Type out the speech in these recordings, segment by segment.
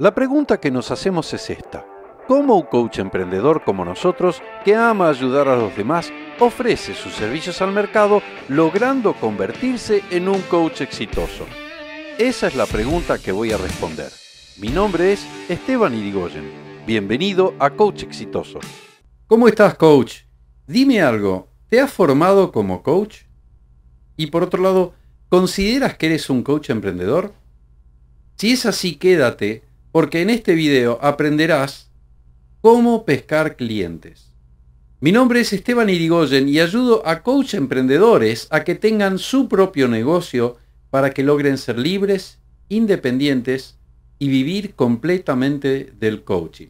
La pregunta que nos hacemos es esta. ¿Cómo un coach emprendedor como nosotros, que ama ayudar a los demás, ofrece sus servicios al mercado logrando convertirse en un coach exitoso? Esa es la pregunta que voy a responder. Mi nombre es Esteban Irigoyen. Bienvenido a Coach Exitoso. ¿Cómo estás, coach? Dime algo, ¿te has formado como coach? Y por otro lado, ¿consideras que eres un coach emprendedor? Si es así, quédate, porque en este video aprenderás cómo pescar clientes. Mi nombre es Esteban Irigoyen y ayudo a coach emprendedores a que tengan su propio negocio para que logren ser libres, independientes y vivir completamente del coaching.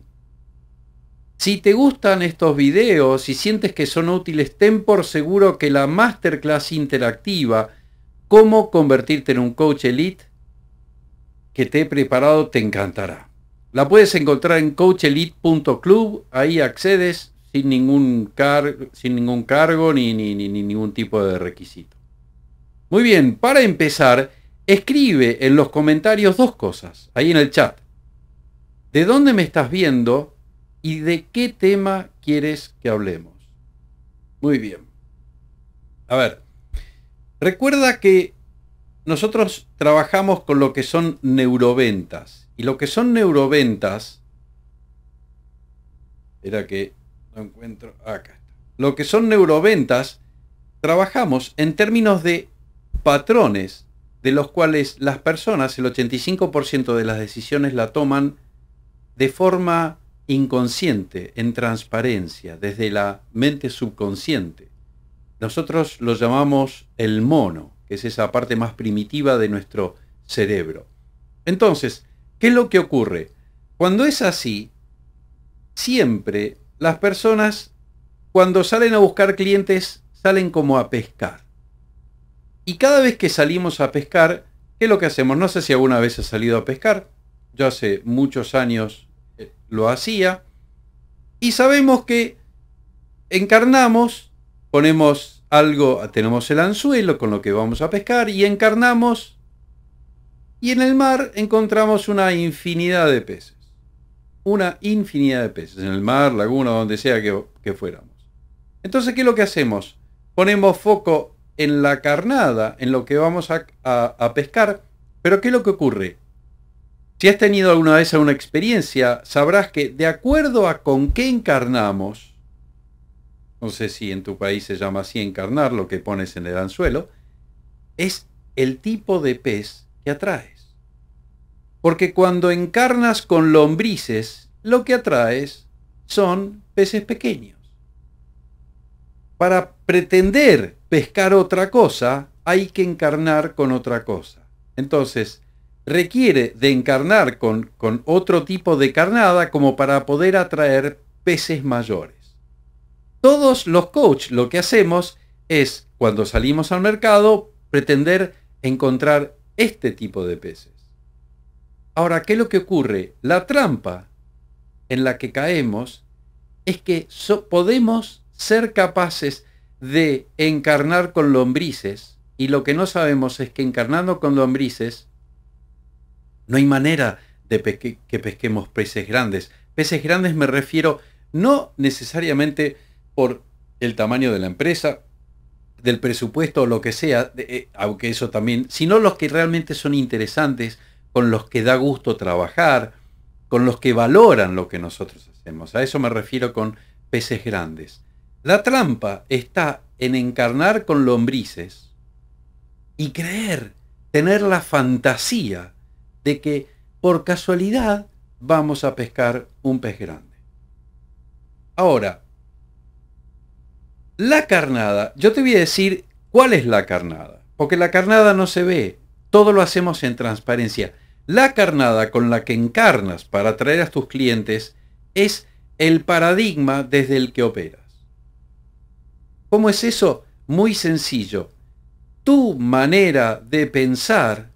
Si te gustan estos videos y sientes que son útiles, ten por seguro que la masterclass interactiva Cómo convertirte en un coach elite que te he preparado te encantará. La puedes encontrar en coachelite.club, ahí accedes sin ningún, sin ningún cargo ni, ni, ni ningún tipo de requisito. Muy bien, para empezar, escribe en los comentarios dos cosas, ahí en el chat. ¿De dónde me estás viendo y de qué tema quieres que hablemos? Muy bien. A ver, recuerda que nosotros trabajamos con lo que son neuroventas. Y lo que son neuroventas, era que no encuentro, acá está. Lo que son neuroventas, trabajamos en términos de patrones de los cuales las personas, el 85% de las decisiones la toman de forma inconsciente, en transparencia, desde la mente subconsciente. Nosotros lo llamamos el mono, es esa parte más primitiva de nuestro cerebro. Entonces, ¿Qué es lo que ocurre? Cuando es así, siempre las personas, cuando salen a buscar clientes, salen como a pescar. Y cada vez que salimos a pescar, ¿qué es lo que hacemos? No sé si alguna vez has salido a pescar. Yo hace muchos años eh, lo hacía. Y sabemos que encarnamos, ponemos algo, tenemos el anzuelo con lo que vamos a pescar y encarnamos y en el mar encontramos una infinidad de peces. Una infinidad de peces. En el mar, laguna, donde sea que, fuéramos. Entonces, ¿qué es lo que hacemos? Ponemos foco en la carnada, en lo que vamos a, a, pescar. Pero ¿qué es lo que ocurre? Si has tenido alguna vez alguna experiencia, sabrás que de acuerdo a con qué encarnamos, no sé si en tu país se llama así encarnar lo que pones en el anzuelo, es el tipo de pez que atraes. Porque cuando encarnas con lombrices, lo que atraes son peces pequeños. Para pretender pescar otra cosa, hay que encarnar con otra cosa. Entonces, requiere de encarnar con, otro tipo de carnada como para poder atraer peces mayores. Todos los coaches lo que hacemos es, cuando salimos al mercado, pretender encontrar este tipo de peces. Ahora, ¿qué es lo que ocurre? La trampa en la que caemos es que podemos ser capaces de encarnar con lombrices y lo que no sabemos es que encarnando con lombrices no hay manera de que pesquemos peces grandes. Peces grandes me refiero no necesariamente por el tamaño de la empresa, del presupuesto o lo que sea, eh, aunque eso también, sino los que realmente son interesantes, con los que da gusto trabajar, con los que valoran lo que nosotros hacemos. A eso me refiero con peces grandes. La trampa está en encarnar con lombrices y creer, tener la fantasía de que por casualidad vamos a pescar un pez grande. Ahora, la carnada, yo te voy a decir cuál es la carnada, porque la carnada no se ve, todo lo hacemos en transparencia. La carnada con la que encarnas para atraer a tus clientes es el paradigma desde el que operas. ¿Cómo es eso? Muy sencillo. Tu manera de pensar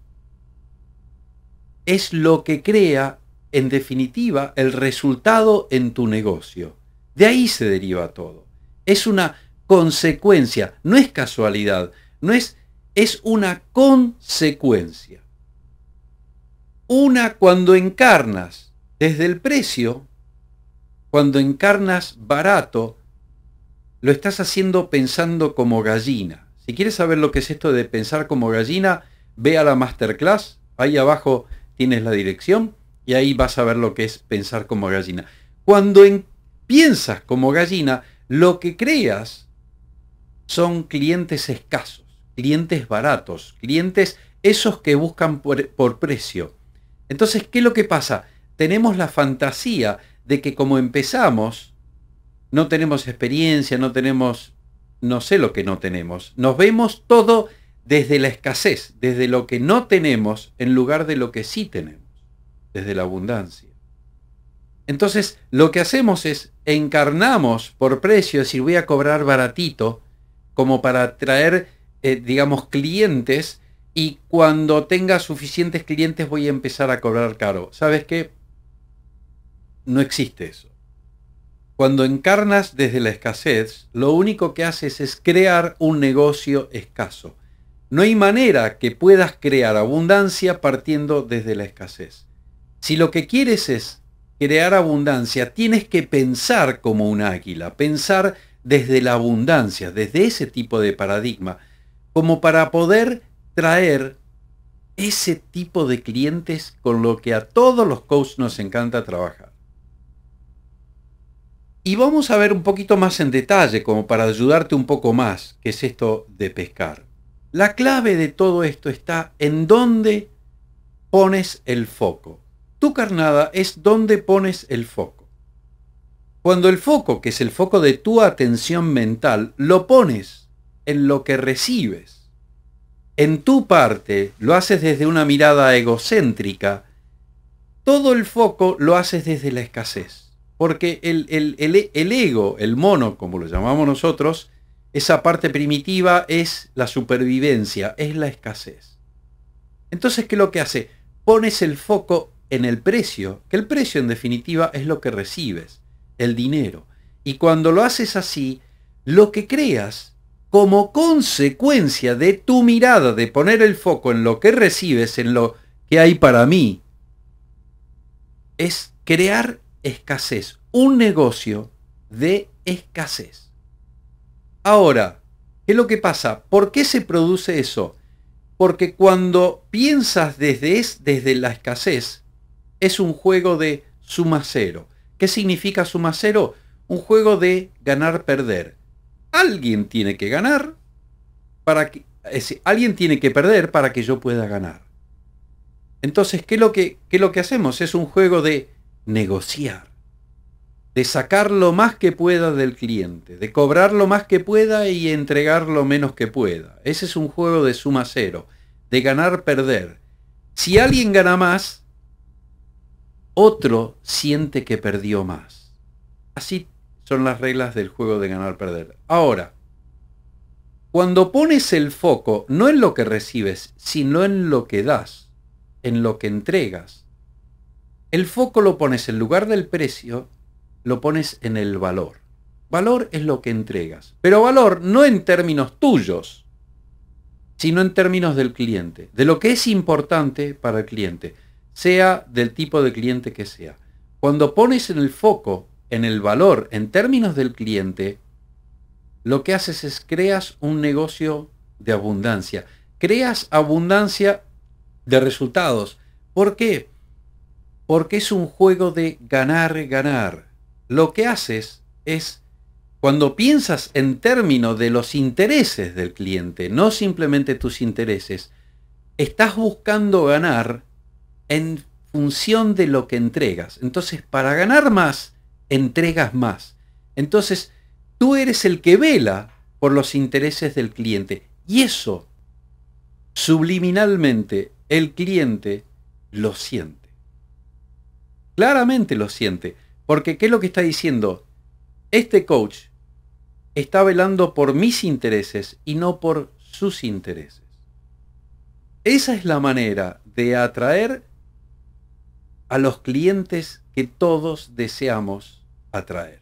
es lo que crea, en definitiva, el resultado en tu negocio. De ahí se deriva todo. Es una consecuencia, no es casualidad, no es, es una consecuencia. Una cuando encarnas desde el precio, cuando encarnas barato, lo estás haciendo pensando como gallina. Si quieres saber lo que es esto de pensar como gallina, ve a la masterclass, ahí abajo tienes la dirección y ahí vas a ver lo que es pensar como gallina. Cuando piensas como gallina, lo que creas son clientes escasos, clientes baratos, clientes esos que buscan por, precio. Entonces, ¿qué es lo que pasa? Tenemos la fantasía de que como empezamos, no tenemos experiencia, no tenemos, no sé lo que no tenemos. Nos vemos todo desde la escasez, desde lo que no tenemos en lugar de lo que sí tenemos, desde la abundancia. Entonces, lo que hacemos es encarnamos por precio, es decir, voy a cobrar baratito, como para atraer, eh, digamos, clientes, y cuando tenga suficientes clientes voy a empezar a cobrar caro. ¿Sabes qué? No existe eso. Cuando encarnas desde la escasez, lo único que haces es crear un negocio escaso. No hay manera que puedas crear abundancia partiendo desde la escasez. Si lo que quieres es crear abundancia, tienes que pensar como un águila, pensar desde la abundancia, desde ese tipo de paradigma, como para poder traer ese tipo de clientes con lo que a todos los coaches nos encanta trabajar. Y vamos a ver un poquito más en detalle, como para ayudarte un poco más, qué es esto de pescar. La clave de todo esto está en dónde pones el foco. Tu carnada es dónde pones el foco. Cuando el foco, que es el foco de tu atención mental, lo pones en lo que recibes, en tu parte, lo haces desde una mirada egocéntrica, todo el foco lo haces desde la escasez. Porque el, ego, el mono, como lo llamamos nosotros, esa parte primitiva es la supervivencia, es la escasez. Entonces, ¿qué es lo que hace? Pones el foco en el precio, que el precio en definitiva es lo que recibes, el dinero. Y cuando lo haces así, lo que creas como consecuencia de tu mirada, de poner el foco en lo que recibes, en lo que hay para mí, es crear escasez, un negocio de escasez. Ahora, ¿qué es lo que pasa? ¿Por qué se produce eso? Porque cuando piensas desde, es, desde la escasez, es un juego de suma cero. ¿Qué significa suma cero? Un juego de ganar-perder alguien tiene que ganar para que, alguien tiene que perder para que yo pueda ganar. Entonces, ¿qué es, lo que, ¿qué es lo que hacemos? Es un juego de negociar, de sacar lo más que pueda del cliente, de cobrar lo más que pueda y entregar lo menos que pueda. Ese es un juego de suma cero, de ganar-perder. Si alguien gana más, otro siente que perdió más. Así son las reglas del juego de ganar-perder. Ahora, cuando pones el foco no en lo que recibes, sino en lo que das, en lo que entregas, el foco lo pones en lugar del precio, lo pones en el valor. Valor es lo que entregas, pero valor no en términos tuyos, sino en términos del cliente, de lo que es importante para el cliente, sea del tipo de cliente que sea. Cuando pones en el foco en el valor en términos del cliente, lo que haces es creas un negocio de abundancia. Creas abundancia de resultados. ¿Por qué? Porque es un juego de ganar, ganar. Lo que haces es, cuando piensas en términos de los intereses del cliente, no simplemente tus intereses, estás buscando ganar en función de lo que entregas. Entonces, para ganar más, entregas más. Entonces, tú eres el que vela por los intereses del cliente. Y eso, subliminalmente, el cliente lo siente. Claramente lo siente. Porque, ¿qué es lo que está diciendo? Este coach está velando por mis intereses y no por sus intereses. Esa es la manera de atraer a los clientes que todos deseamos atraer.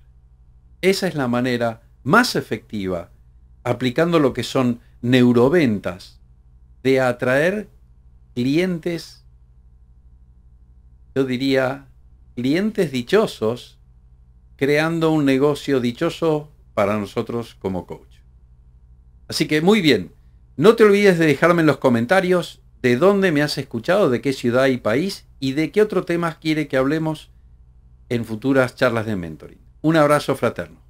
Esa es la manera más efectiva, aplicando lo que son neuroventas, de atraer clientes yo diría, clientes dichosos creando un negocio dichoso para nosotros como coach. Así que muy bien, no te olvides de dejarme en los comentarios de dónde me has escuchado, de qué ciudad y país y de qué otro tema quiere que hablemos en futuras charlas de mentoring. Un abrazo fraterno.